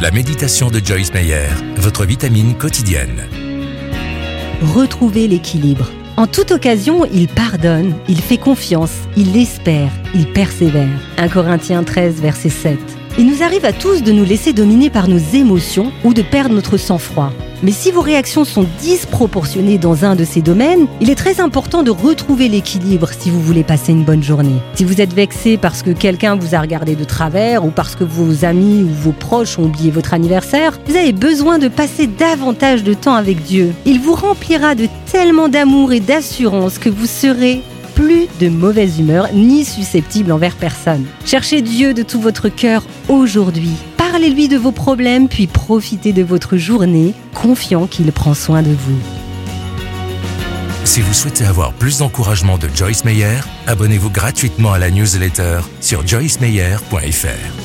La méditation de Joyce Meyer, votre vitamine quotidienne. Retrouvez l'équilibre. En toute occasion, il pardonne, il fait confiance, il espère, il persévère. 1 Corinthiens 13, verset 7. Il nous arrive à tous de nous laisser dominer par nos émotions ou de perdre notre sang-froid. Mais si vos réactions sont disproportionnées dans un de ces domaines, il est très important de retrouver l'équilibre si vous voulez passer une bonne journée. Si vous êtes vexé parce que quelqu'un vous a regardé de travers ou parce que vos amis ou vos proches ont oublié votre anniversaire, vous avez besoin de passer davantage de temps avec Dieu. Il vous remplira de tellement d'amour et d'assurance que vous serez plus de mauvaise humeur ni susceptible envers personne. Cherchez Dieu de tout votre cœur aujourd'hui. Parlez-lui de vos problèmes, puis profitez de votre journée, confiant qu'il prend soin de vous. Si vous souhaitez avoir plus d'encouragement de Joyce Meyer, abonnez-vous gratuitement à la newsletter sur joycemeyer.fr.